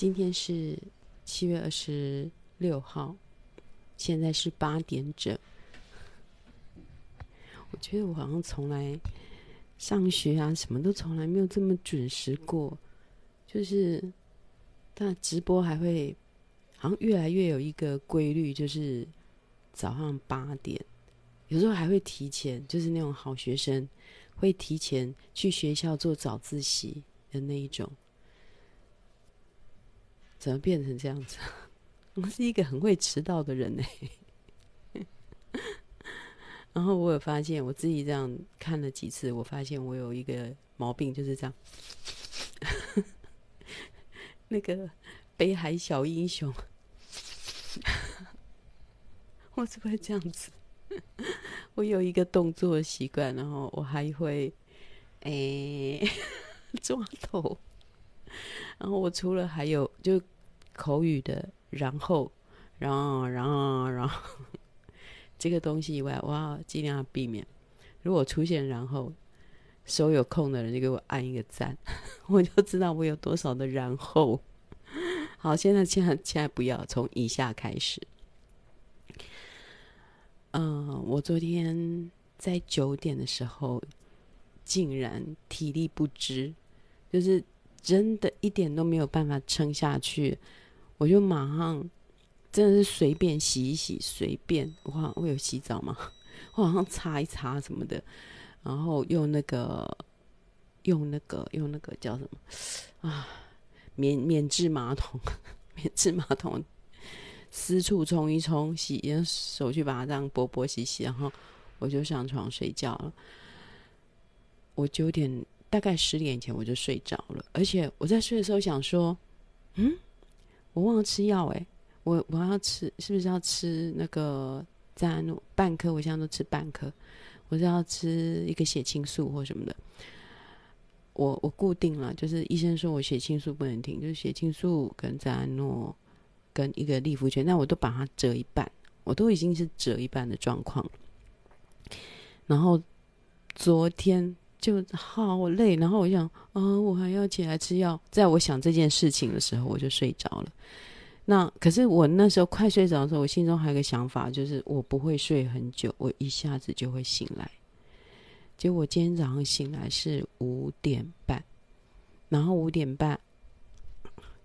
今天是七月二十六号，现在是八点整。我觉得我好像从来上学啊，什么都从来没有这么准时过。就是，但直播还会，好像越来越有一个规律，就是早上八点，有时候还会提前，就是那种好学生会提前去学校做早自习的那一种。怎么变成这样子？我是一个很会迟到的人呢。然后我有发现，我自己这样看了几次，我发现我有一个毛病，就是这样。那个北海小英雄，我是不是这样子？我有一个动作习惯，然后我还会诶 抓头。然后我除了还有就口语的，然后，然后，然后，然后 这个东西以外，我要尽量避免。如果出现然后，手有空的人就给我按一个赞，我就知道我有多少的然后。好，现在，现在，现在不要从以下开始。嗯、我昨天在九点的时候，竟然体力不支，就是。真的一点都没有办法撑下去，我就马上真的是随便洗一洗，随便我好像我有洗澡吗？我好像擦一擦什么的，然后用那个用那个用那个叫什么啊？免免治马桶，免治马桶私处冲一冲，洗用手去把它这样拨拨洗洗，然后我就上床睡觉了。我九点。大概十点前我就睡着了，而且我在睡的时候想说，嗯，我忘了吃药哎，我我要吃是不是要吃那个赞安诺半颗？我现在都吃半颗，我是要吃一个血清素或什么的。我我固定了，就是医生说我血清素不能停，就是血清素跟赞安诺跟一个利福泉，那我都把它折一半，我都已经是折一半的状况。然后昨天。就好累，然后我想，啊、我还要起来吃药。在我想这件事情的时候，我就睡着了。那可是我那时候快睡着的时候，我心中还有个想法，就是我不会睡很久，我一下子就会醒来。结果今天早上醒来是五点半，然后五点半，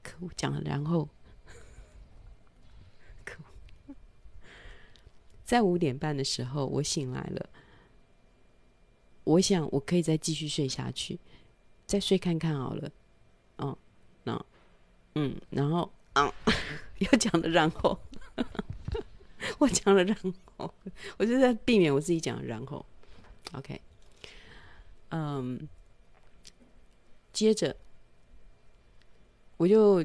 可我，讲了，然后，可，在五点半的时候，我醒来了。我想我可以再继续睡下去，再睡看看好了。哦，那，嗯，然后，嗯，又讲了然后，我讲了然后，我就在避免我自己讲然后。OK，嗯，接着我就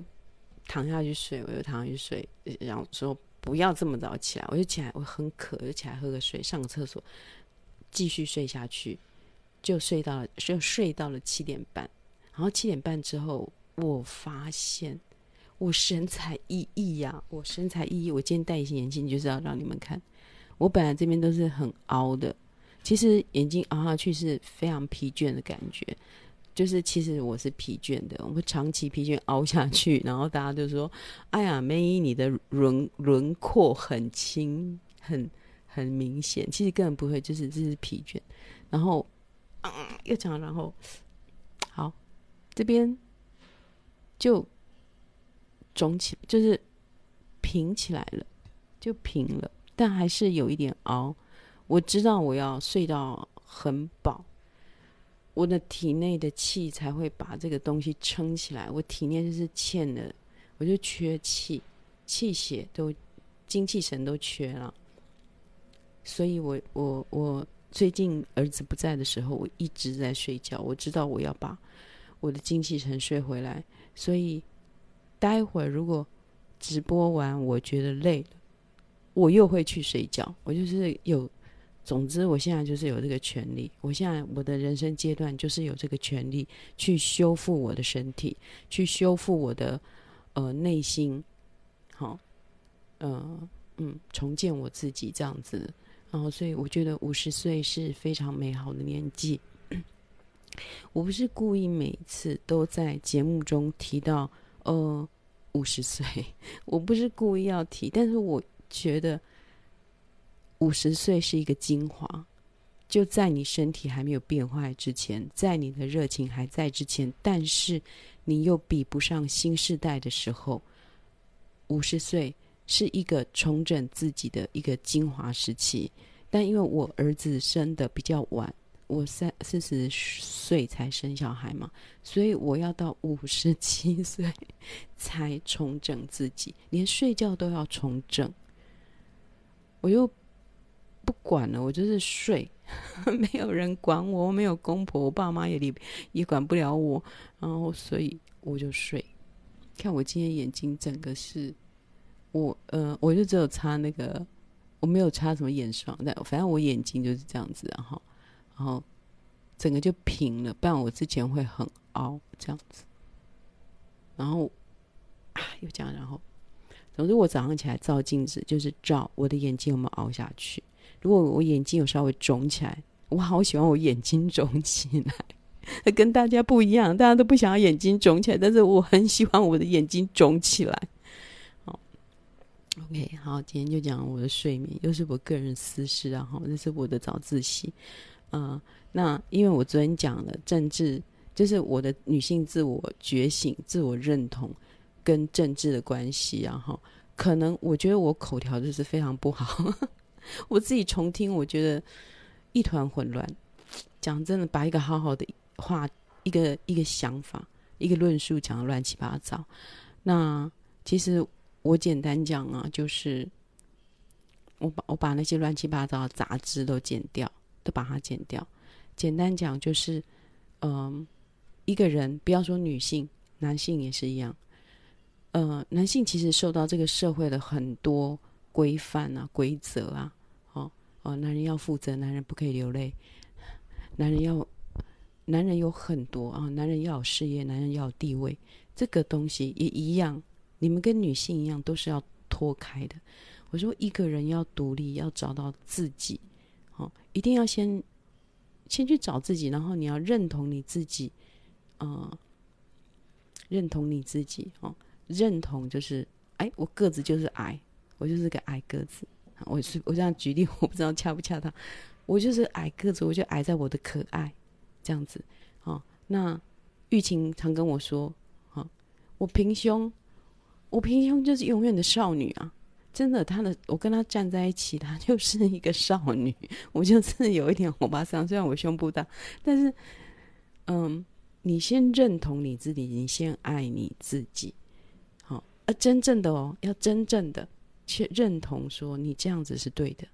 躺下去睡，我就躺下去睡，然后说不要这么早起来，我就起来，我很渴，就起来喝个水，上个厕所，继续睡下去。就睡到了，就睡到了七点半。然后七点半之后，我发现我神采奕奕呀！我神采奕奕。我今天戴隐形眼镜就是要让你们看。我本来这边都是很凹的，其实眼睛凹下去是非常疲倦的感觉。就是其实我是疲倦的，我长期疲倦凹下去，然后大家就说：“哎呀，梅姨，你的轮轮廓很轻，很很明显。”其实根本不会，就是这是疲倦。然后。嗯，又讲，然后好，这边就肿起，就是平起来了，就平了，但还是有一点凹。我知道我要睡到很饱，我的体内的气才会把这个东西撑起来。我体内就是欠的，我就缺气，气血都精气神都缺了，所以我我我。最近儿子不在的时候，我一直在睡觉。我知道我要把我的精气神睡回来，所以待会儿如果直播完我觉得累了，我又会去睡觉。我就是有，总之我现在就是有这个权利。我现在我的人生阶段就是有这个权利去修复我的身体，去修复我的呃内心，好，呃嗯，重建我自己这样子。然后，所以我觉得五十岁是非常美好的年纪。我不是故意每次都在节目中提到，呃，五十岁，我不是故意要提，但是我觉得五十岁是一个精华，就在你身体还没有变坏之前，在你的热情还在之前，但是你又比不上新世代的时候，五十岁是一个重整自己的一个精华时期。但因为我儿子生的比较晚。我三四十岁才生小孩嘛，所以我要到五十七岁才重整自己，连睡觉都要重整。我又不管了，我就是睡，没有人管我，我没有公婆，我爸妈也理也管不了我，然后所以我就睡。看我今天眼睛整个是，我呃，我就只有擦那个，我没有擦什么眼霜，但反正我眼睛就是这样子，然后。然后整个就平了，不然我之前会很凹这样子。然后啊，又这样，然后总之我早上起来照镜子，就是照我的眼睛有没有凹下去。如果我眼睛有稍微肿起来，我好喜欢我眼睛肿起来，跟大家不一样，大家都不想要眼睛肿起来，但是我很喜欢我的眼睛肿起来。，OK，好，今天就讲我的睡眠，又是我个人私事，然后这是我的早自习。啊、那因为我昨天讲了政治，就是我的女性自我觉醒、自我认同跟政治的关系，然后可能我觉得我口条就是非常不好，我自己重听，我觉得一团混乱。讲真的，把一个好好的话，一个一个想法，一个论述讲得乱七八糟。那其实我简单讲啊，就是我把我把那些乱七八糟的杂质都剪掉。都把它剪掉。简单讲就是，嗯、一个人不要说女性，男性也是一样。呃，男性其实受到这个社会的很多规范啊、规则啊，哦哦，男人要负责，男人不可以流泪，男人要，男人有很多啊，男人要有事业，男人要有地位，这个东西也一样。你们跟女性一样，都是要脱开的。我说一个人要独立，要找到自己。哦一定要先先去找自己，然后你要认同你自己，啊、呃，认同你自己哦，认同就是，哎，我个子就是矮，我就是个矮个子，我是我这样举例，我不知道恰不恰当，我就是矮个子，我就矮在我的可爱这样子，哦，那玉琴常跟我说，哦，我平胸，我平胸就是永远的少女啊。真的，他的我跟他站在一起，他就是一个少女。我就是有一点欧巴桑，虽然我胸部大，但是，嗯，你先认同你自己，你先爱你自己，好，啊，真正的哦，要真正的去认同说你这样子是对的，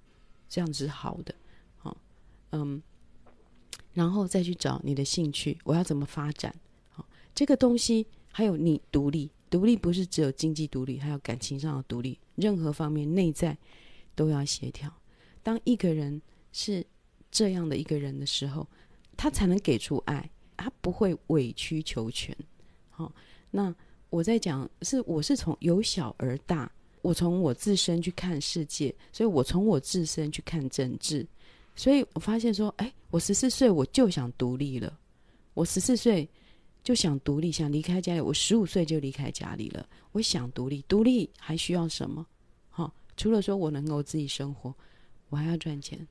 这样子是好的，好，嗯，然后再去找你的兴趣，我要怎么发展？好，这个东西还有你独立。独立不是只有经济独立，还有感情上的独立，任何方面内在都要协调。当一个人是这样的一个人的时候，他才能给出爱，他不会委曲求全。好、那我在讲是我是从由小而大，我从我自身去看世界，所以我从我自身去看政治，所以我发现说，哎，我十四岁我就想独立了，我十四岁。就想独立，想离开家里。我十五岁就离开家里了。我想独立，独立还需要什么？好、除了说我能够自己生活，我还要赚钱，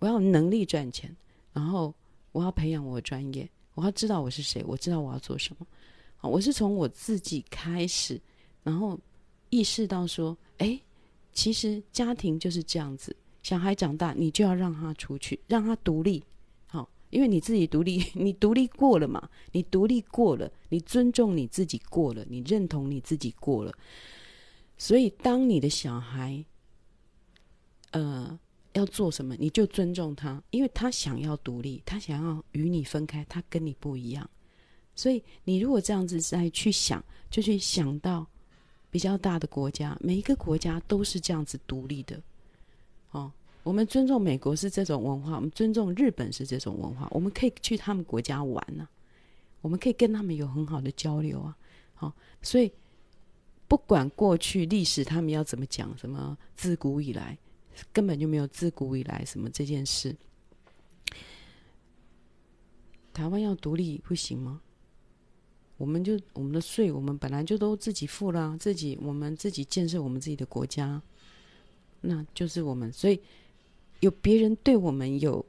我要能力赚钱，然后我要培养我的专业，我要知道我是谁，我知道我要做什么。我是从我自己开始，然后意识到说，哎，其实家庭就是这样子。小孩长大，你就要让他出去，让他独立。因为你自己独立，你独立过了嘛？你独立过了，你尊重你自己过了，你认同你自己过了。所以，当你的小孩，呃，要做什么，你就尊重他，因为他想要独立，他想要与你分开，他跟你不一样。所以，你如果这样子再去想，就去想到比较大的国家，每一个国家都是这样子独立的，哦。我们尊重美国是这种文化，我们尊重日本是这种文化，我们可以去他们国家玩呢、我们可以跟他们有很好的交流啊。好，所以不管过去历史他们要怎么讲，什么自古以来根本就没有自古以来什么这件事，台湾要独立不行吗？我们就我们的税，我们本来就都自己付了，自己我们自己建设我们自己的国家，那就是我们。所以有别人对我们有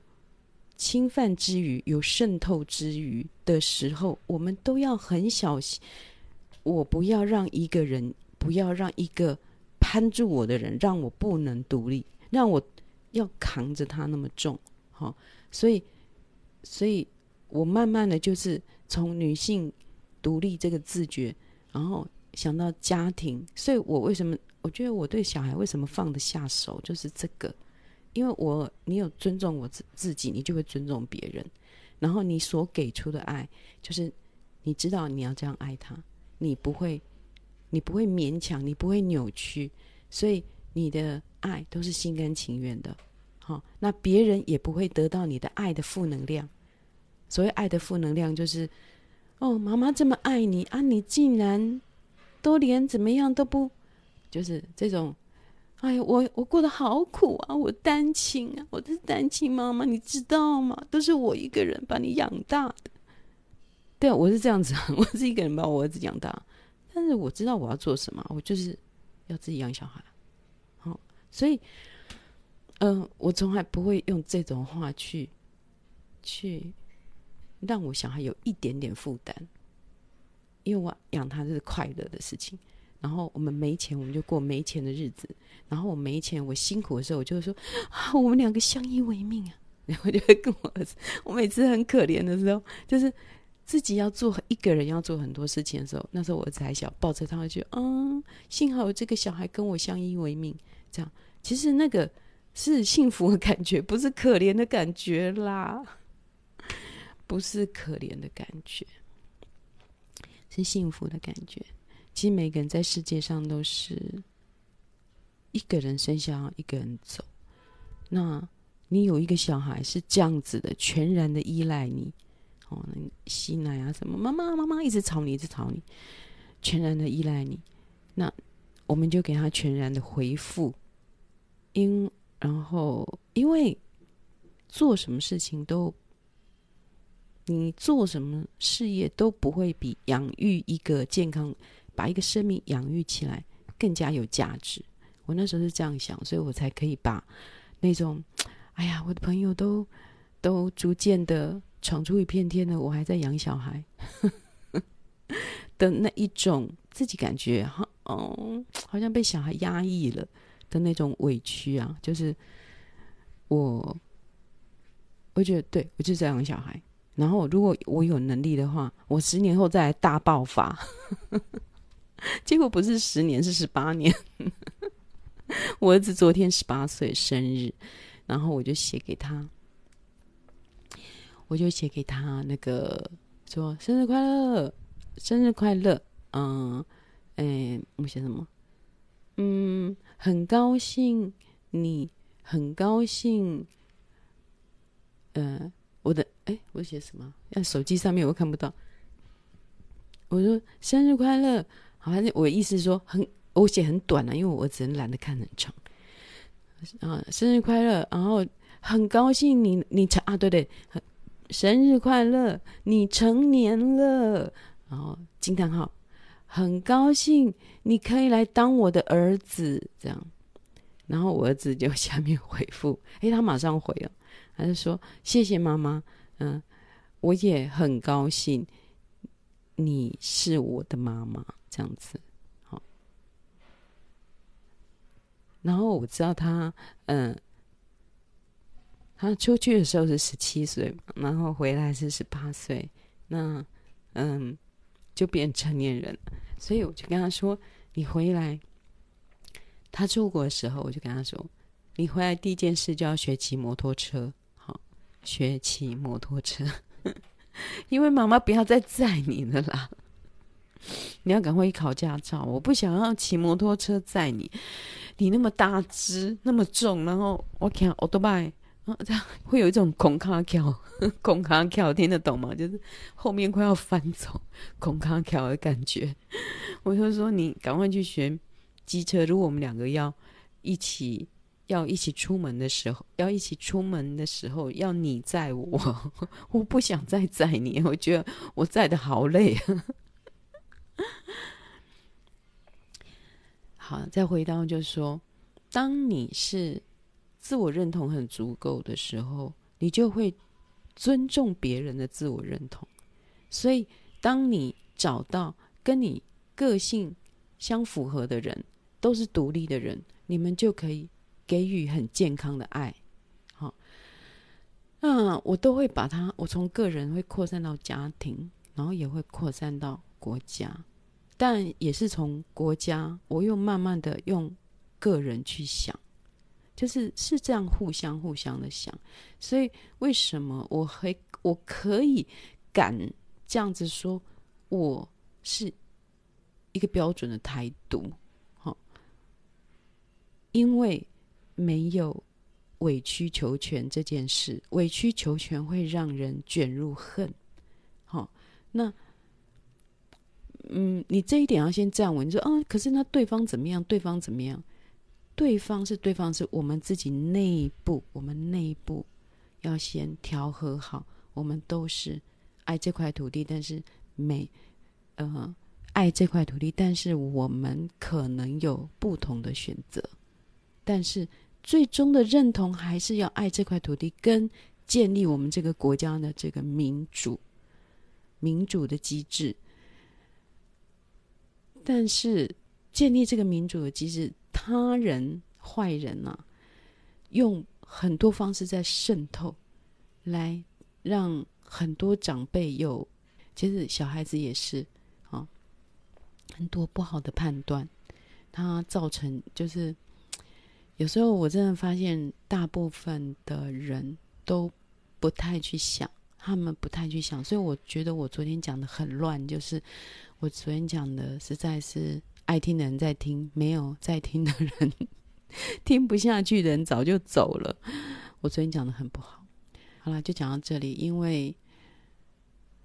侵犯之余，有渗透之余的时候，我们都要很小心。我不要让一个人，不要让一个攀住我的人，让我不能独立，让我要扛着他那么重。好，所以，所以我慢慢的就是从女性独立这个自觉，然后想到家庭。所以我为什么我觉得我对小孩为什么放得下手，就是这个。因为我，你有尊重我自自己，你就会尊重别人。然后你所给出的爱，就是你知道你要这样爱他，你不会，你不会勉强，你不会扭曲，所以你的爱都是心甘情愿的。好，那别人也不会得到你的爱的负能量。所谓爱的负能量，就是哦，妈妈这么爱你啊，你竟然都连怎么样都不，就是这种。哎呀，我我过得好苦啊！我单亲啊，我是单亲妈妈，你知道吗？都是我一个人把你养大的。对啊，我是这样子，我是一个人把我儿子养大。但是我知道我要做什么，我就是要自己养小孩。好，所以，嗯、我从来不会用这种话去去让我小孩有一点点负担，因为我养他是快乐的事情。然后我们没钱，我们就过没钱的日子。然后我没钱，我辛苦的时候，我就会说啊，我们两个相依为命啊。然后就会跟我儿子，我每次很可怜的时候，就是自己要做一个人要做很多事情的时候，那时候我儿子还小，抱着他就嗯，幸好有这个小孩跟我相依为命。这样其实那个是幸福的感觉，不是可怜的感觉啦，不是可怜的感觉，是幸福的感觉。其实每个人在世界上都是一个人生下，一个人走。那你有一个小孩是这样子的，全然的依赖你，哦，吸奶啊什么，妈妈妈妈一直吵你，一直吵你，全然的依赖你。那我们就给他全然的回复，因然后因为做什么事情都。你做什么事业都不会比养育一个健康、把一个生命养育起来更加有价值。我那时候是这样想，所以我才可以把那种，哎呀，我的朋友都都逐渐的闯出一片天了，我还在养小孩的那一种自己感觉，哈，哦，好像被小孩压抑了的那种委屈啊，就是我，我觉得对，我就是在养小孩。然后，如果我有能力的话，我十年后再来大爆发。结果不是十年，是十八年。我儿子昨天十八岁生日，然后我就写给他，我就写给他那个说生日快乐，生日快乐。嗯，哎，我写什么？嗯，很高兴你，很高兴。呃。我的哎，我写什么？在手机上面我看不到。我说生日快乐，反正我意思是说很，我写很短了，啊，因为我只能懒得看很长。啊，生日快乐，然后很高兴你你成啊，对对，生日快乐，你成年了，然后惊叹号，很高兴你可以来当我的儿子，这样，然后我儿子就 下面回复，哎，他马上回了。他就说谢谢妈妈，嗯，我也很高兴你是我的妈妈，这样子，好。然后我知道他，嗯，他出去的时候是十七岁，然后回来是十八岁，那嗯，就变成年人。所以我就跟他说：“你回来。”他出国的时候，我就跟他说：“你回来第一件事就要学骑摩托车。”好学骑摩托车，因为妈妈不要再载你了啦。你要赶快去考驾照，我不想要骑摩托车载你。你那么大只，那么重，然后我看欧多拜，这样会有一种恐卡跳，恐卡跳听得懂吗？就是后面快要翻走，恐卡跳的感觉。我就说你赶快去学机车，如果我们两个要一起。要一起出门的时候，要一起出门的时候，要你载我，我不想再载你，我觉得我载的好累。好，再回到就是说，当你是自我认同很足够的时候，你就会尊重别人的自我认同。所以，当你找到跟你个性相符合的人，都是独立的人，你们就可以给予很健康的爱。好，那我都会把它，我从个人会扩散到家庭，然后也会扩散到国家。但也是从国家，我又慢慢的用个人去想，就是是这样互相互相的想，所以为什么我会我可以敢这样子说，我是一个标准的台独，好，因为没有委曲求全这件事，委曲求全会让人卷入恨，好，那。嗯，你这一点要先站稳。你说，嗯，可是那对方怎么样？对方怎么样？对方是对方，是我们自己内部，我们内部要先调和好。我们都是爱这块土地，但是每呃爱这块土地，但是我们可能有不同的选择。但是最终的认同还是要爱这块土地，跟建立我们这个国家的这个民主民主的机制。但是建立这个民主的机制，他人坏人呐、啊，用很多方式在渗透，来让很多长辈有，其实小孩子也是啊，很多不好的判断，他造成就是有时候我真的发现，大部分的人都不太去想，他们不太去想，所以我觉得我昨天讲的很乱，就是。我昨天讲的实在是爱听的人在听，没有在听的人 听不下去的人早就走了。我昨天讲的很不好，好了，就讲到这里。因为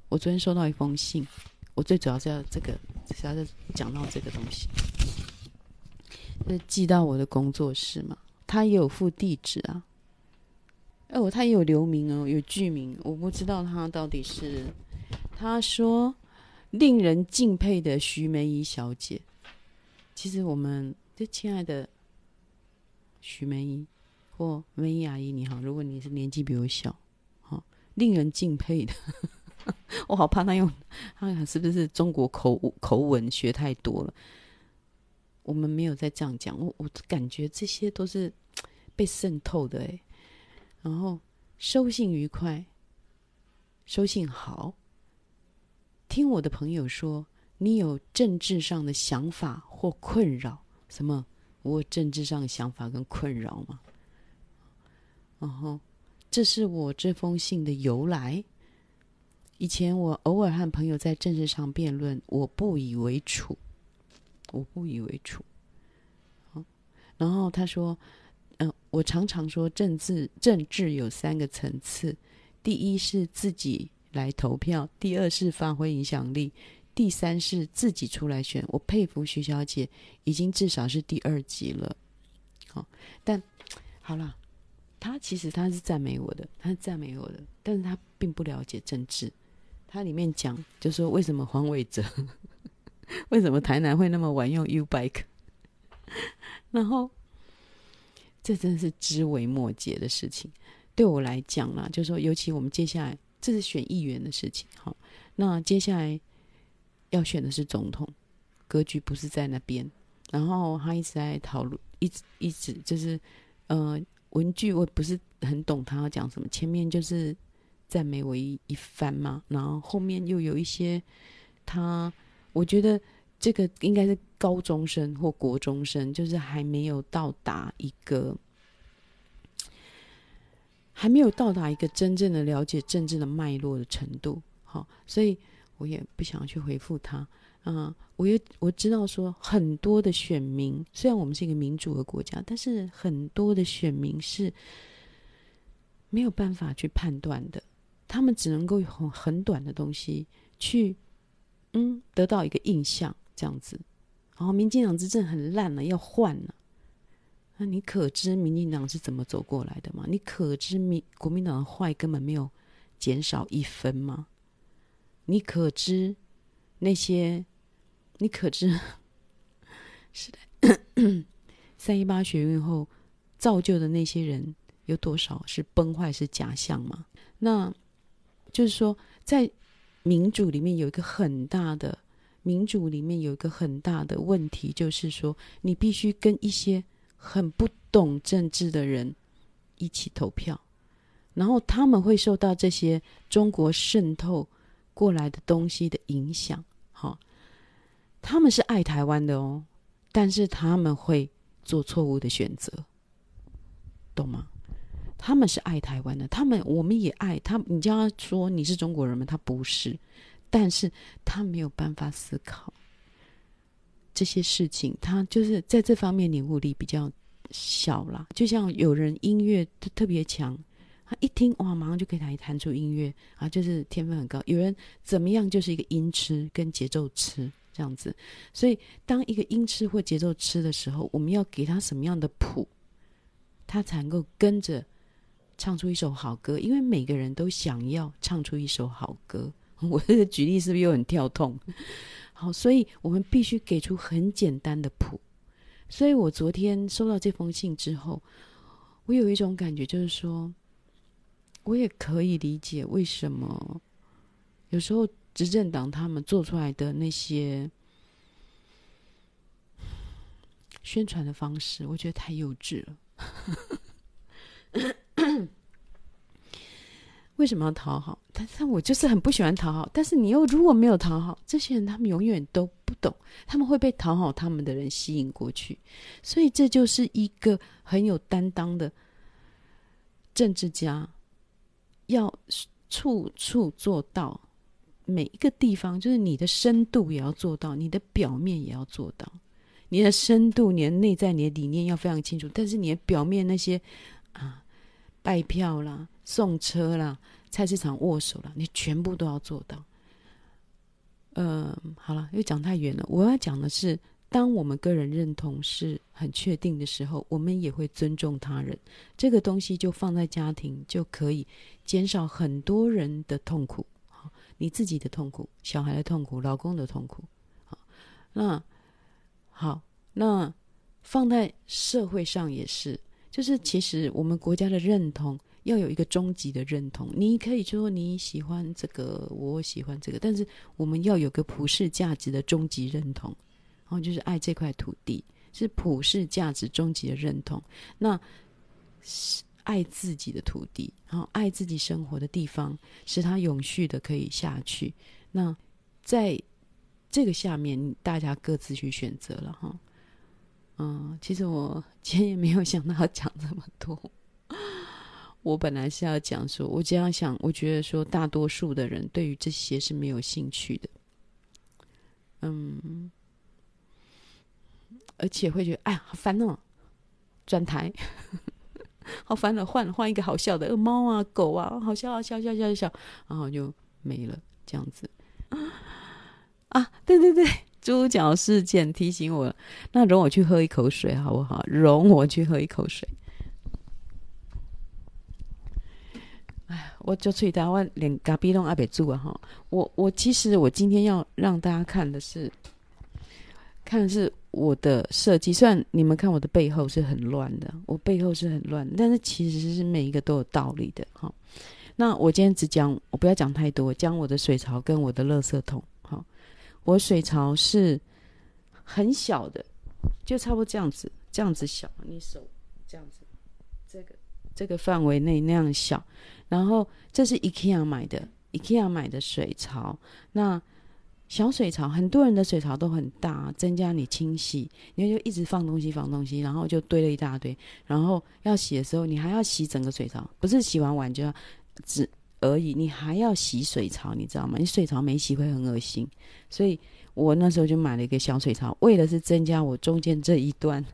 我昨天收到一封信，我最主要是要这个，是要是讲到这个东西，是寄到我的工作室嘛。他也有附地址啊，哦，他也有留名哦，有剧名，我不知道他到底是，他说。令人敬佩的徐梅姨小姐，其实我们这亲爱的徐梅姨或梅姨阿姨你好，如果你是年纪比我小，好，令人敬佩的，我好怕他用，他是不是中国口口吻学太多了？我们没有再这样讲，我我感觉这些都是被渗透的哎，然后收信愉快，收信好。听我的朋友说，你有政治上的想法或困扰？什么？我政治上的想法跟困扰吗？然后，这是我这封信的由来。以前我偶尔和朋友在政治上辩论，我不以为楚，我不以为耻。然后他说：“，我常常说，政治政治有三个层次，第一是自己。”来投票，第二是发挥影响力，第三是自己出来选。我佩服徐小姐，已经至少是第二级了。好，但好了，她其实她是赞美我的，她是赞美我的，但是她并不了解政治。她里面讲，就说为什么黄伟哲，为什么台南会那么晚用 U bike，然后这真的是知微末节的事情。对我来讲啦，就是说，尤其我们接下来。这是选议员的事情，好，那接下来要选的是总统，格局不是在那边。然后他一直在讨论，一直一直就是，呃，文具我不是很懂他要讲什么。前面就是赞美我一一番嘛，然后后面又有一些他，我觉得这个应该是高中生或国中生，就是还没有到达一个。还没有到达一个真正的了解政治的脉络的程度，好，所以我也不想去回复他。啊，我也我知道说很多的选民，虽然我们是一个民主的国家，但是很多的选民是没有办法去判断的，他们只能够用很短的东西去，嗯，得到一个印象这样子。然后民进党执政很烂了，要换了。那你可知民进党是怎么走过来的吗？你可知民国民党的坏根本没有减少一分吗？你可知那些？你可知？是的，三一八学运后造就的那些人有多少是崩坏是假象吗？那就是说，在民主里面有一个很大的民主里面有一个很大的问题，就是说你必须跟一些很不懂政治的人一起投票，然后他们会受到这些中国渗透过来的东西的影响。好，他们是爱台湾的哦，但是他们会做错误的选择，懂吗？他们是爱台湾的，他们我们也爱他。你叫他说你是中国人吗？他不是，但是他没有办法思考这些事情，他就是在这方面领悟力比较小啦。就像有人音乐特特别强，他一听哇，马上就可以弹弹出音乐啊，就是天分很高。有人怎么样，就是一个音痴跟节奏痴这样子。所以，当一个音痴或节奏痴的时候，我们要给他什么样的谱，他才能够跟着。唱出一首好歌，因为每个人都想要唱出一首好歌。我这个举例是不是又很跳痛？好，所以我们必须给出很简单的谱。所以我昨天收到这封信之后，我有一种感觉，就是说，我也可以理解为什么有时候执政党他们做出来的那些宣传的方式，我觉得太幼稚了。为什么要讨好？但是我就是很不喜欢讨好。但是你又如果没有讨好，这些人他们永远都不懂，他们会被讨好他们的人吸引过去。所以这就是一个很有担当的政治家，要处处做到每一个地方，就是你的深度也要做到，你的表面也要做到。你的深度、你的内在、你的理念要非常清楚，但是你的表面那些啊。拜票啦，送车啦，菜市场握手啦，你全部都要做到。嗯、呃，好了，又讲太远了。我要讲的是，当我们个人认同是很确定的时候，我们也会尊重他人。这个东西就放在家庭，就可以减少很多人的痛苦。你自己的痛苦，小孩的痛苦，老公的痛苦。好，那好，那放在社会上也是。就是其实我们国家的认同要有一个终极的认同，你可以说你喜欢这个，我喜欢这个，但是我们要有个普世价值的终极认同，然后就是爱这块土地，是普世价值终极的认同。那是爱自己的土地，然后爱自己生活的地方，使它永续的可以下去。那在这个下面，大家各自去选择了哈。嗯，其实我今天也没有想到要讲这么多。我本来是要讲说，我这样想，我觉得说，大多数的人对于这些是没有兴趣的。嗯，而且会觉得，哎呀，好烦哦，转台，好烦了，换换一个好笑的，猫啊，狗啊，好笑啊，笑笑笑笑，然后就没了，这样子。啊，对对对。猪脚事件提醒我，那容我去喝一口水好不好？容我去喝一口水。哎，我就吹台湾连咖啡都阿北住啊哈！我我其实我今天要让大家看的是，看的是我的设计。虽然你们看我的背后是很乱的，我背后是很乱，但是其实是每一个都有道理的哈。那我今天只讲，我不要讲太多，讲我的水槽跟我的垃圾桶。我水槽是很小的，就差不多这样子，这样子小。你手这样子，这个这个范围内那样小。然后这是 IKEA 买的，IKEA 买的水槽。那小水槽，很多人的水槽都很大，增加你清洗，你就一直放东西放东西，然后就堆了一大堆。然后要洗的时候，你还要洗整个水槽，不是洗完碗就要只。而已，你还要洗水槽，你知道吗？你水槽没洗会很恶心，所以我那时候就买了一个小水槽，为的是增加我中间这一段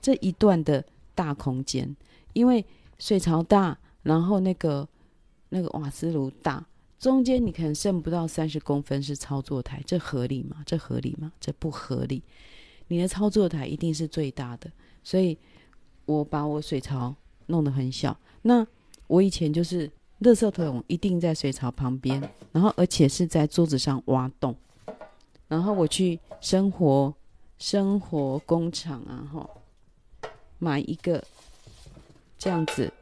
这一段的大空间。因为水槽大，然后那个那个瓦斯炉大，中间你可能剩不到三十公分是操作台，这合理吗？这合理吗？这不合理。你的操作台一定是最大的，所以我把我水槽弄得很小。那我以前就是。垃圾桶一定在水槽旁边，然后而且是在桌子上挖洞，然后我去生活生活工厂啊，哈，买一个这样子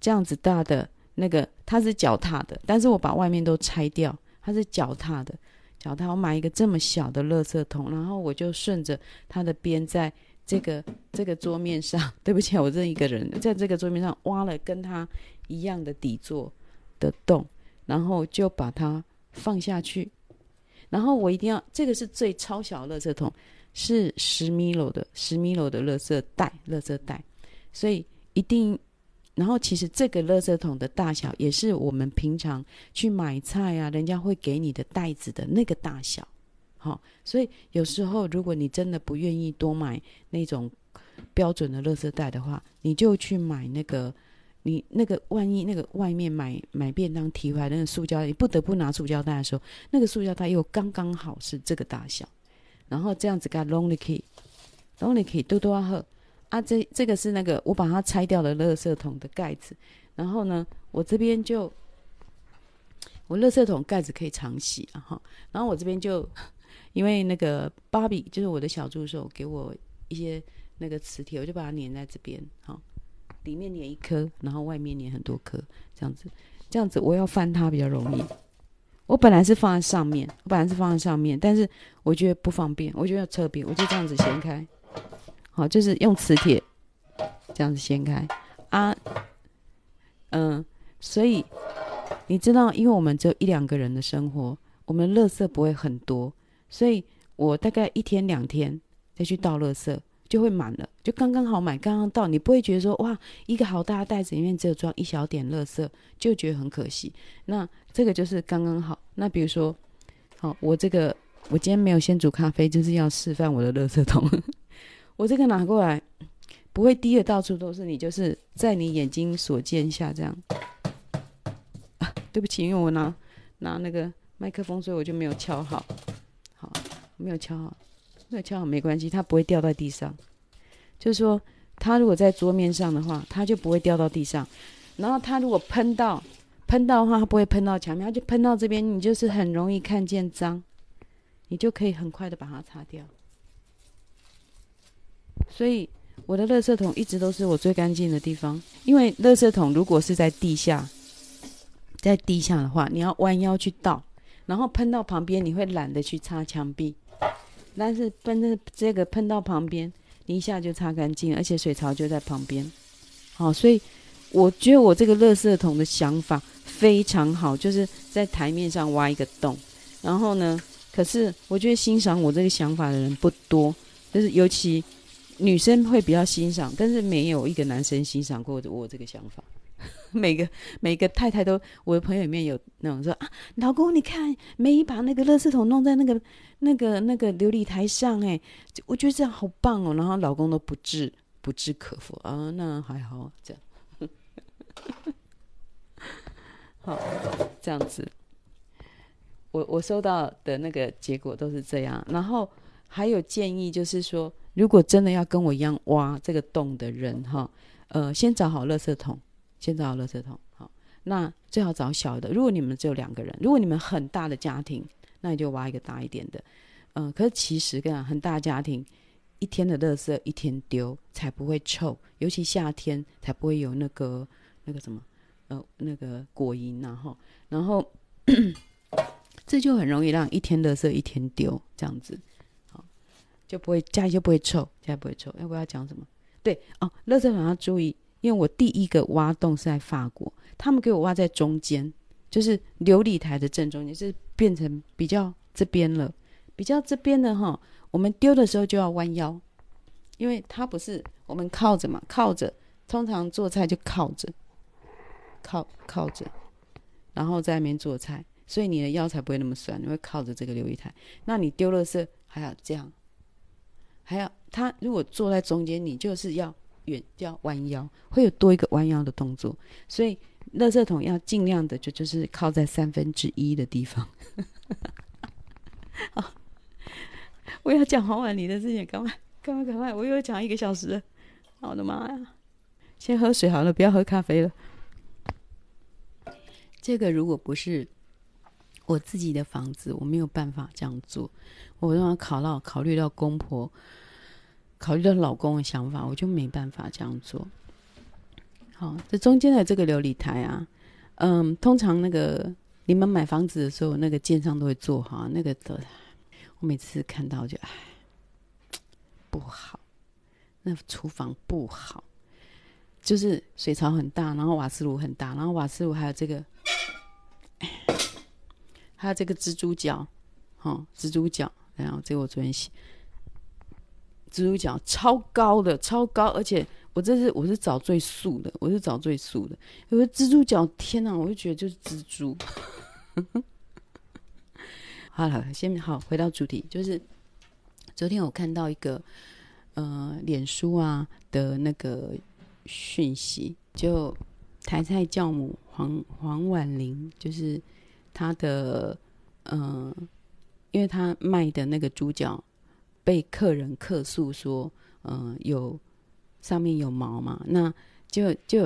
这样子大的那个，它是脚踏的，但是我把外面都拆掉，它是脚踏的，脚踏。我买一个这么小的垃圾桶，然后我就顺着它的边，在这个这个桌面上，对不起，我这一个人在这个桌面上挖了跟它一样的底座的洞，然后就把它放下去。然后我一定要，这个是最超小的垃圾桶，是十米楼的十米楼的垃圾袋，垃圾袋，所以一定。然后其实这个垃圾桶的大小也是我们平常去买菜啊，人家会给你的袋子的那个大小，好、所以有时候如果你真的不愿意多买那种标准的垃圾袋的话，你就去买那个。你那个万一那个外面买买便当提回来那个塑胶袋，你不得不拿塑胶袋的时候，那个塑胶袋又刚刚好是这个大小，然后这样子给它弄的可以，弄的可以多多啊喝啊！这这个是那个我把它拆掉的垃圾桶的盖子，然后呢，我这边就我垃圾桶盖子可以常洗啊哈，然后我这边就因为那个芭比就是我的小助手给我一些那个磁铁，我就把它粘在这边哈。里面粘一颗，然后外面粘很多颗，这样子，这样子我要翻它比较容易。我本来是放在上面，我本来是放在上面，但是我觉得不方便，我觉得侧边，我就这样子掀开。好，就是用磁铁这样子掀开啊，嗯，所以你知道，因为我们只有一两个人的生活，我们垃圾不会很多，所以我大概一天两天再去倒垃圾。就会满了，就刚刚好满，刚刚到，你不会觉得说哇，一个好大的袋子里面只有装一小点垃圾，就觉得很可惜。那这个就是刚刚好。那比如说，好，我这个我今天没有先煮咖啡，就是要示范我的垃圾桶。我这个拿过来，不会滴的到处都是，你就是在你眼睛所见下这样。对不起，因为我拿拿那个麦克风，所以我就没有敲好，好，没有敲好。没有敲好没关系，它不会掉在地上。就是说，它如果在桌面上的话，它就不会掉到地上。然后它如果喷到喷到的话，它不会喷到墙面，它就喷到这边，你就是很容易看见脏，你就可以很快的把它擦掉。所以我的垃圾桶一直都是我最干净的地方，因为垃圾桶如果是在地下，在地下的话，你要弯腰去倒，然后喷到旁边，你会懒得去擦墙壁。但是喷的这个喷到旁边，你一下就擦干净，而且水槽就在旁边。好，所以我觉得我这个垃圾桶的想法非常好，就是在台面上挖一个洞。然后呢，可是我觉得欣赏我这个想法的人不多，就是尤其女生会比较欣赏，但是没有一个男生欣赏过我这个想法。每个每个太太都，我的朋友里面有那种说啊，老公你看，梅姨把那个垃圾桶弄在那个那个那个琉璃台上，哎，我觉得这样好棒哦。然后老公都不置不置可否啊，那还好这样，好这样子。我我收到的那个结果都是这样。然后还有建议就是说，如果真的要跟我一样挖这个洞的人哈，呃，先找好垃圾桶。先找好垃圾桶，好，那最好找小的。如果你们只有两个人，如果你们很大的家庭，那你就挖一个大一点的。嗯、可是其实跟很大家庭，一天的垃圾一天丢才不会臭，尤其夏天才不会有那个那个什么呃那个果蝇，然后然 后这就很容易让一天垃圾一天丢这样子，就不会家里就不会臭，家里不会臭。哎，我要讲什么？对哦，垃圾桶要注意。因为我第一个挖洞是在法国，他们给我挖在中间，就是琉璃台的正中间，是变成比较这边了。比较这边的哈，我们丢的时候就要弯腰，因为它不是我们靠着嘛，靠着，通常做菜就靠着，靠靠着，然后在那边做菜，所以你的腰才不会那么酸，你会靠着这个琉璃台。那你丢垃圾还要这样，还要他如果坐在中间，你就是要。远要弯腰，会有多一个弯腰的动作，所以垃圾桶要尽量的就就是靠在三分之一的地方。好，我要讲黄婉玲的事情，赶快，赶快，赶快！我又讲一个小时了，我的妈呀！先喝水好了，不要喝咖啡了。这个如果不是我自己的房子，我没有办法这样做。我都要考到考虑到公婆，考虑到老公的想法，我就没办法这样做。好，这中间的这个琉璃台啊，嗯，通常那个你们买房子的时候，那个建商都会做哈那个的。我每次看到就唉，不好，那厨房不好，就是水槽很大，然后瓦斯炉很大，然后瓦斯炉还有这个，还有这个蜘蛛脚，哈，蜘蛛脚，然后这个我昨天洗，蜘蛛脚超高的，超高，而且。我这是我是找最素的，我是找最素的。有个蜘蛛脚，天哪！我就觉得就是蜘蛛。好了，先好回到主题，就是昨天我看到一个呃，脸书啊的那个讯息，就台菜教母黄黄婉玲，就是她的呃，因为她卖的那个猪脚被客人客诉说，呃，有。上面有毛嘛？那就就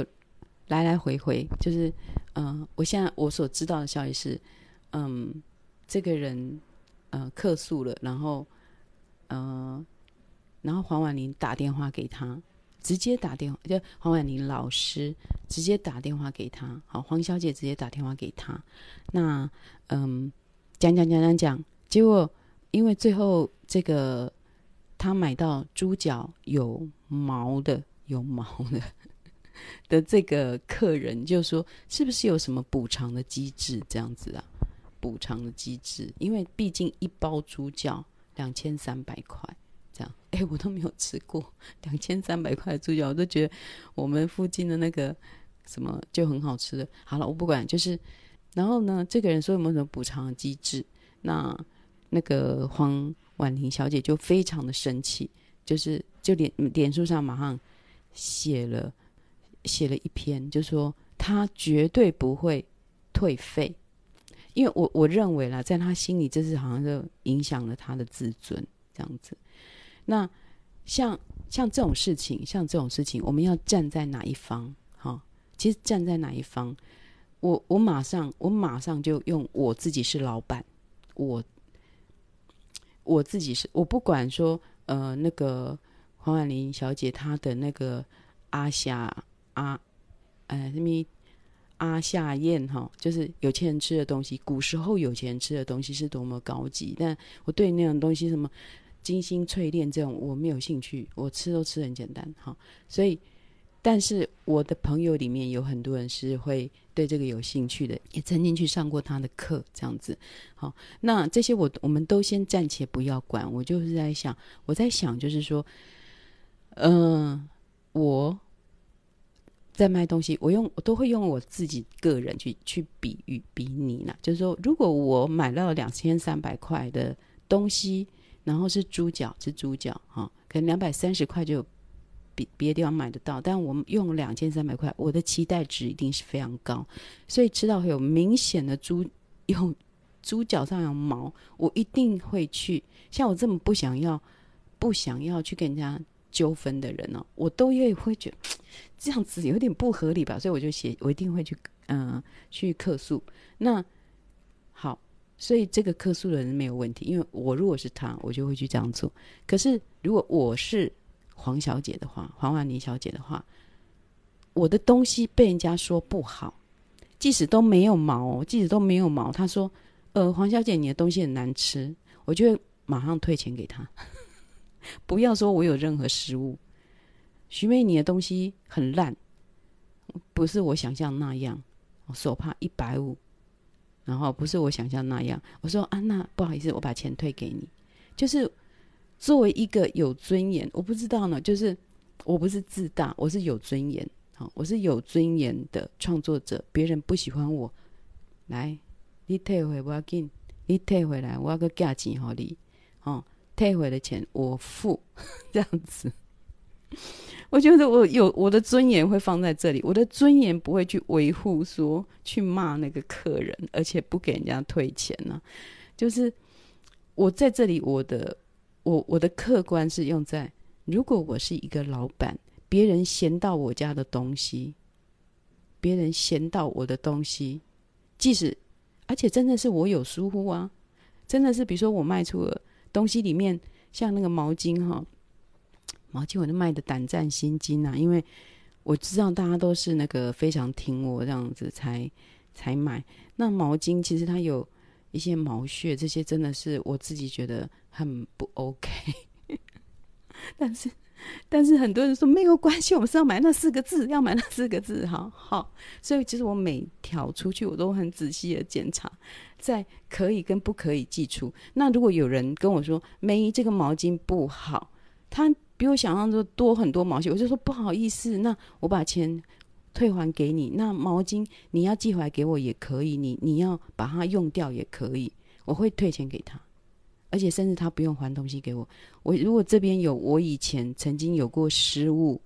来来回回，就是嗯、我现在我所知道的消息是，嗯，这个人呃客诉了，然后呃，然后黄婉玲打电话给他，直接打电话，就黄婉玲老师直接打电话给他，好，黄小姐直接打电话给他，那嗯，讲讲讲讲讲，结果因为最后这个。他买到猪脚有毛的，有毛的 的这个客人就说：“是不是有什么补偿的机制？这样子啊，补偿的机制？因为毕竟一包猪脚两千三百块，这样。哎，我都没有吃过 两千三百块的猪脚，我都觉得我们附近的那个什么就很好吃的。好了，我不管，就是然后呢，这个人说有没有什么补偿的机制？那那个黄。”婉玲小姐就非常的生气，就是就脸脸书上马上写了写了一篇，就说她绝对不会退费，因为我我认为啦，在她心里这是好像就影响了她的自尊这样子。那像像这种事情，像这种事情，我们要站在哪一方？哈，其实站在哪一方，我我马上我马上就用我自己是老板，我。我自己是，我不管说，呃，那个黄婉玲小姐她的那个阿夏阿，哎，什么阿夏宴哈，就是有钱人吃的东西。古时候有钱人吃的东西是多么高级，但我对那种东西什么精心淬炼这种我没有兴趣，我吃都吃很简单哈，所以。但是我的朋友里面有很多人是会对这个有兴趣的，也曾经去上过他的课，这样子。好，那这些我我们都先暂且不要管。我就是在想，我在想，就是说，嗯、我在卖东西，我用我都会用我自己个人去去比喻比拟呢。就是说，如果我买到两千三百块的东西，然后是猪脚，是猪脚，哈，可能两百三十块就。比别别的地方买得到，但我们用两千三百块，我的期待值一定是非常高，所以吃到会有明显的猪 有猪脚上有毛，我一定会去。像我这么不想要、不想要去跟人家纠纷的人哦，我都也会觉得 这样子有点不合理吧，所以我就写，我一定会去嗯、去客诉。那好，所以这个客诉的人没有问题，因为我如果是他，我就会去这样做。可是如果我是黄小姐的话，黄婉妮小姐的话，我的东西被人家说不好，即使都没有毛，即使都没有毛，她说：“呃，黄小姐，你的东西很难吃。”我就会马上退钱给他，不要说我有任何失误。徐妹，你的东西很烂，不是我想象那样，我手帕一百五，然后不是我想象那样。我说：“啊，那不好意思，我把钱退给你。”就是。作为一个有尊严，我不知道呢，就是我不是自大，我是有尊严，好，我是有尊严的创作者。别人不喜欢我，来，你退回不要紧，你退回来，我要个价钱好你，哦，退回的钱我付，这样子。我觉得我有我的尊严会放在这里，我的尊严不会去维护说去骂那个客人，而且不给人家退钱呢、就是我在这里，我的。我我的客观是用在，如果我是一个老板，别人嫌到我家的东西，别人嫌到我的东西，即使而且真的是我有疏忽啊，真的是比如说我卖出了东西里面，像那个毛巾哈，毛巾我都卖的胆战心惊啊，因为我知道大家都是那个非常听我这样子才才买。那毛巾其实它有一些毛屑，这些真的是我自己觉得很不 OK，但是。但是很多人说没有关系，我们是要买那四个字，要买那四个字，好好。所以其实我每条出去，我都很仔细的检查，在可以跟不可以寄出。那如果有人跟我说没这个毛巾不好，他比我想象中多很多毛线，我就说不好意思，那我把钱退还给你。那毛巾你要寄回来给我也可以，你你要把它用掉也可以，我会退钱给他。而且甚至他不用还东西给我，我如果这边有我以前曾经有过失误、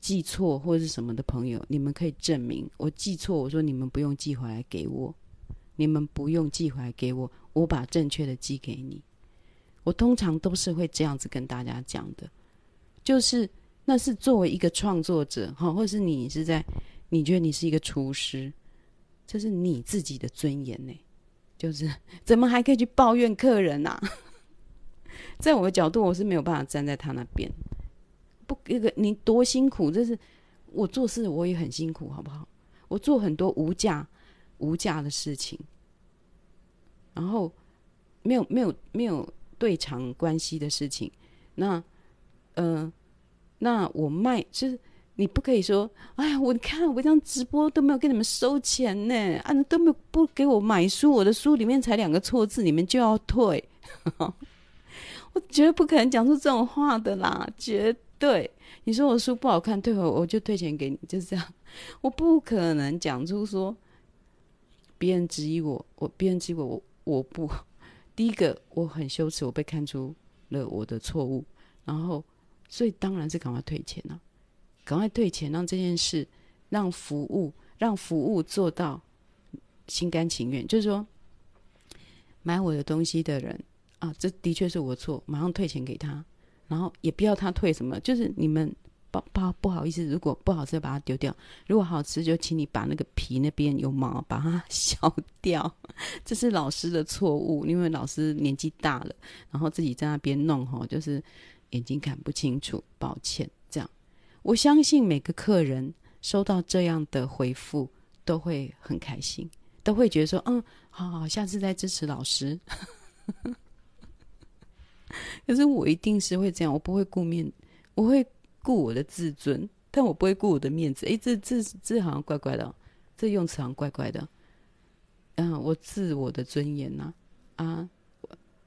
记错或者是什么的朋友，你们可以证明我记错。我说你们不用寄回来给我，你们不用寄回来给我，我把正确的寄给你。我通常都是会这样子跟大家讲的，就是那是作为一个创作者哈，或是你是在你觉得你是一个厨师，这是你自己的尊严呢。就是怎么还可以去抱怨客人、啊？在我的角度，我是没有办法站在他那边。不，一个你多辛苦，这是我做事我也很辛苦，好不好？我做很多无价无价的事情，然后没有没有没有对偿关系的事情。那嗯、那我卖就是。你不可以说，哎呀，我看我这样直播都没有给你们收钱呢，啊，都没有不给我买书，我的书里面才两个错字，你们就要退，我绝对不可能讲出这种话的啦，绝对。你说我书不好看，退回我就退钱给你，就是这样。我不可能讲出说别人质疑我，我别人质疑我，我我不。第一个我很羞耻，我被看出了我的错误，然后所以当然是赶快退钱了。赶快退钱，让这件事，让服务，让服务做到心甘情愿。就是说，买我的东西的人啊，这的确是我错，马上退钱给他，然后也不要他退什么，就是你们不不不好意思，如果不好吃就把它丢掉，如果好吃就请你把那个皮那边有毛把它 削掉，这是老师的错误，因为老师年纪大了，然后自己在那边弄哈，就是眼睛看不清楚，抱歉。这样我相信每个客人收到这样的回复都会很开心，都会觉得说：“嗯，好好，下次再支持老师。” 可是我一定是会这样，我不会顾面，我会顾我的自尊，但我不会顾我的面子。诶，这这这好像怪怪的，这用词好像怪怪的。嗯，我自我的尊严呐，啊，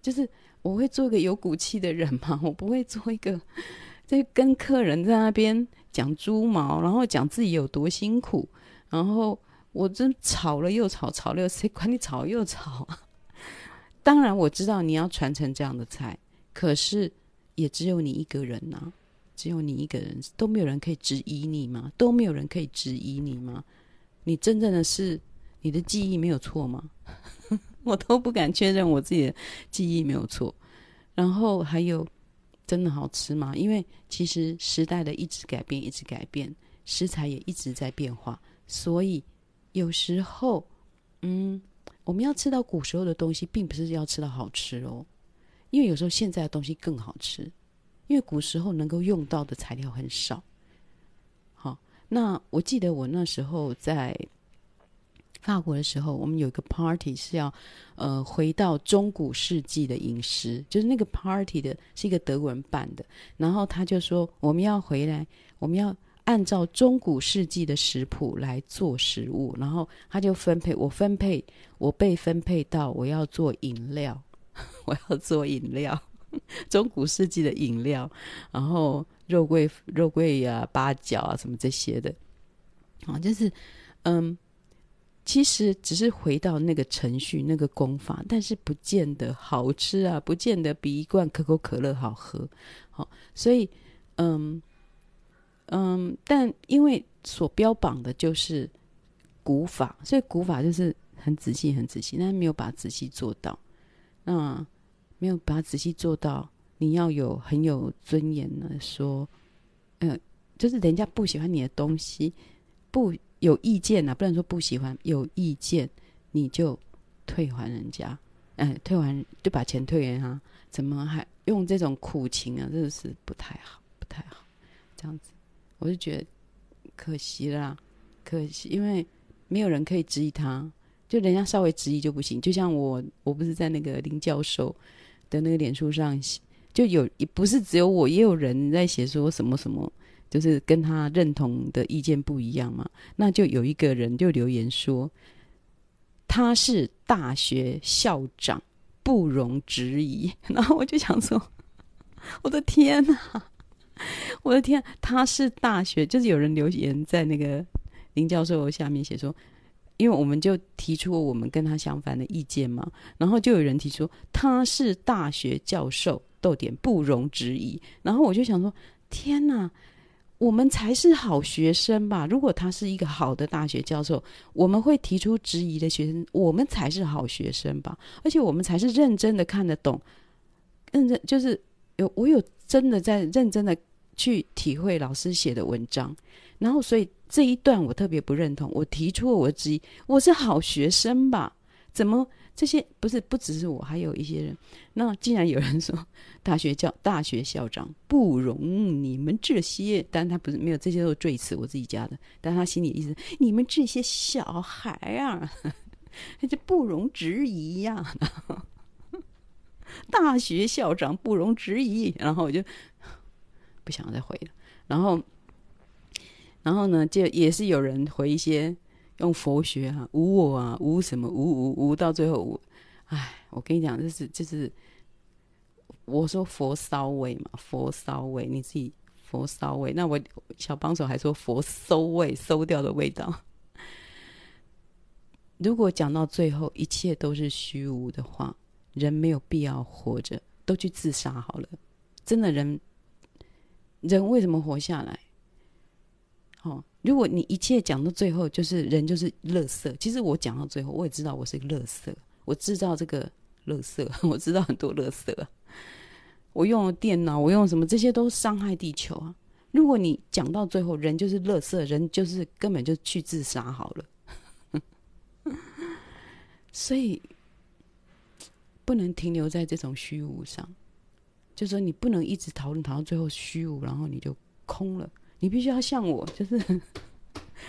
就是我会做一个有骨气的人嘛，我不会做一个。在跟客人在那边讲猪毛，然后讲自己有多辛苦，然后我真吵了又吵，吵了又谁管你吵又吵啊？当然我知道你要传承这样的菜，可是也只有你一个人呐、只有你一个人，都没有人可以质疑你吗？都没有人可以质疑你吗？你真正的是你的记忆没有错吗？我都不敢确认我自己的记忆没有错，然后还有。真的好吃吗？因为其实时代的一直改变，一直改变，食材也一直在变化，所以有时候，嗯，我们要吃到古时候的东西，并不是要吃到好吃哦，因为有时候现在的东西更好吃，因为古时候能够用到的材料很少。好，那我记得我那时候在。法国的时候，我们有一个 party 是要，呃，回到中古世纪的饮食，就是那个 party 的是一个德国人办的，然后他就说我们要回来，我们要按照中古世纪的食谱来做食物，然后他就分配，我分配，我被分配到我要做饮料，我要做饮料，中古世纪的饮料，然后肉桂肉桂呀、啊、八角啊什么这些的，啊，就是嗯。其实只是回到那个程序、那个功法，但是不见得好吃啊，不见得比一罐可口可乐好喝。好，所以，嗯嗯，但因为所标榜的就是古法，所以古法就是很仔细、很仔细，但是没有把仔细做到。那没有把它仔细做到，你要有很有尊严的说，嗯，就是人家不喜欢你的东西，不。有意见呐、啊，不能说不喜欢。有意见，你就退还人家，哎，退还就把钱退给他，怎么还用这种苦情啊？真的是不太好，不太好，这样子，我就觉得可惜啦，可惜，因为没有人可以质疑他，就人家稍微质疑就不行。就像我，我不是在那个林教授的那个脸书上，就有不是只有我，也有人在写说什么什么。就是跟他认同的意见不一样嘛，那就有一个人就留言说，他是大学校长，不容置疑。然后我就想说，我的天哪，我的天，他是大学，就是有人留言在那个林教授下面写说，因为我们就提出我们跟他相反的意见嘛，然后就有人提出他是大学教授，逗点不容置疑。然后我就想说，天哪！我们才是好学生吧？如果他是一个好的大学教授，我们会提出质疑的学生，我们才是好学生吧？而且我们才是认真的看得懂，认真就是有我有真的在认真的去体会老师写的文章，然后所以这一段我特别不认同，我提出了我的质疑，我是好学生吧？怎么？这些不是不只是我，还有一些人。那既然有人说 大学教大学校长不容你们这些，但他不是没有这些都是赘词，我自己加的。但他心里意思，你们这些小孩啊，这不容置疑呀、大学校长不容置疑，然后我就不想再回了。然后，然后呢，就也是有人回一些。用佛学啊，无我啊，无什么，无无无，到最后无。哎，我跟你讲，这是就是，我说佛骚味嘛，佛骚味，你自己佛骚味。那我小帮手还说佛收味，馊掉的味道。如果讲到最后一切都是虚无的话，人没有必要活着，都去自杀好了。真的人，人为什么活下来？如果你一切讲到最后就是人就是垃圾，其实我讲到最后我也知道我是个垃圾，我制造这个垃圾，我知道 很多垃圾，我用电脑，我用什么，这些都伤害地球啊！如果你讲到最后人就是垃圾，人就是根本就去自杀好了，所以不能停留在这种虚无上，就说你不能一直讨论讨论到最后虚无，然后你就空了。你必须要像我，就是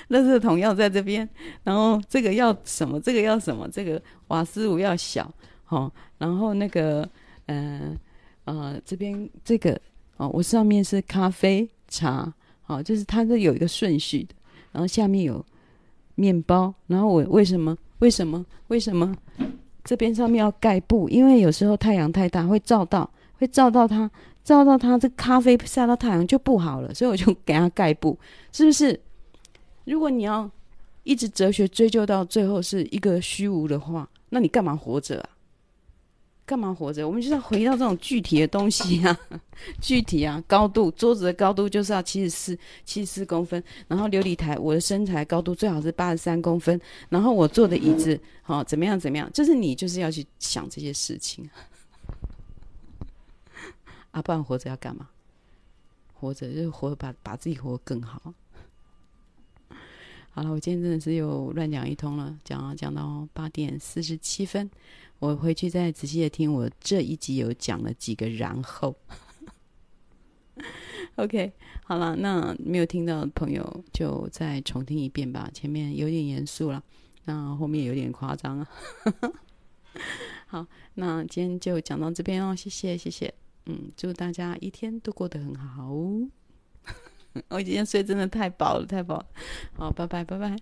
垃圾桶要在这边，然后这个要什么，这个要什么，这个瓦斯炉要小，哦，然后那个，呃，呃，这边这个，哦，我上面是咖啡茶，哦，就是它是有一个顺序的，然后下面有面包，然后我为什么，为什么，为什么这边上面要盖布？因为有时候太阳太大会照到，会照到它。照到它，这咖啡晒到太阳就不好了，所以我就给它盖布，是不是？如果你要一直哲学追究到最后是一个虚无的话，那你干嘛活着啊？干嘛活着？我们就是要回到这种具体的东西啊，具体啊，高度，桌子的高度就是要七十四七十四公分，然后琉璃台我的身材高度最好是八十三公分，然后我坐的椅子好怎么样怎么样？就是你就是要去想这些事情。啊，不然活着要干嘛？活着就是活，把把自己活更好。好了，我今天真的是又乱讲一通了，讲讲到八点四十七分，我回去再仔细的听我这一集有讲了几个然后。OK，好了，那没有听到的朋友就再重听一遍吧，前面有点严肃了，那后面有点夸张啊。好，那今天就讲到这边哦，谢谢，谢谢。嗯，祝大家一天都过得很好哦。我 今天睡真的太饱了，太饱了。好，拜拜，拜拜。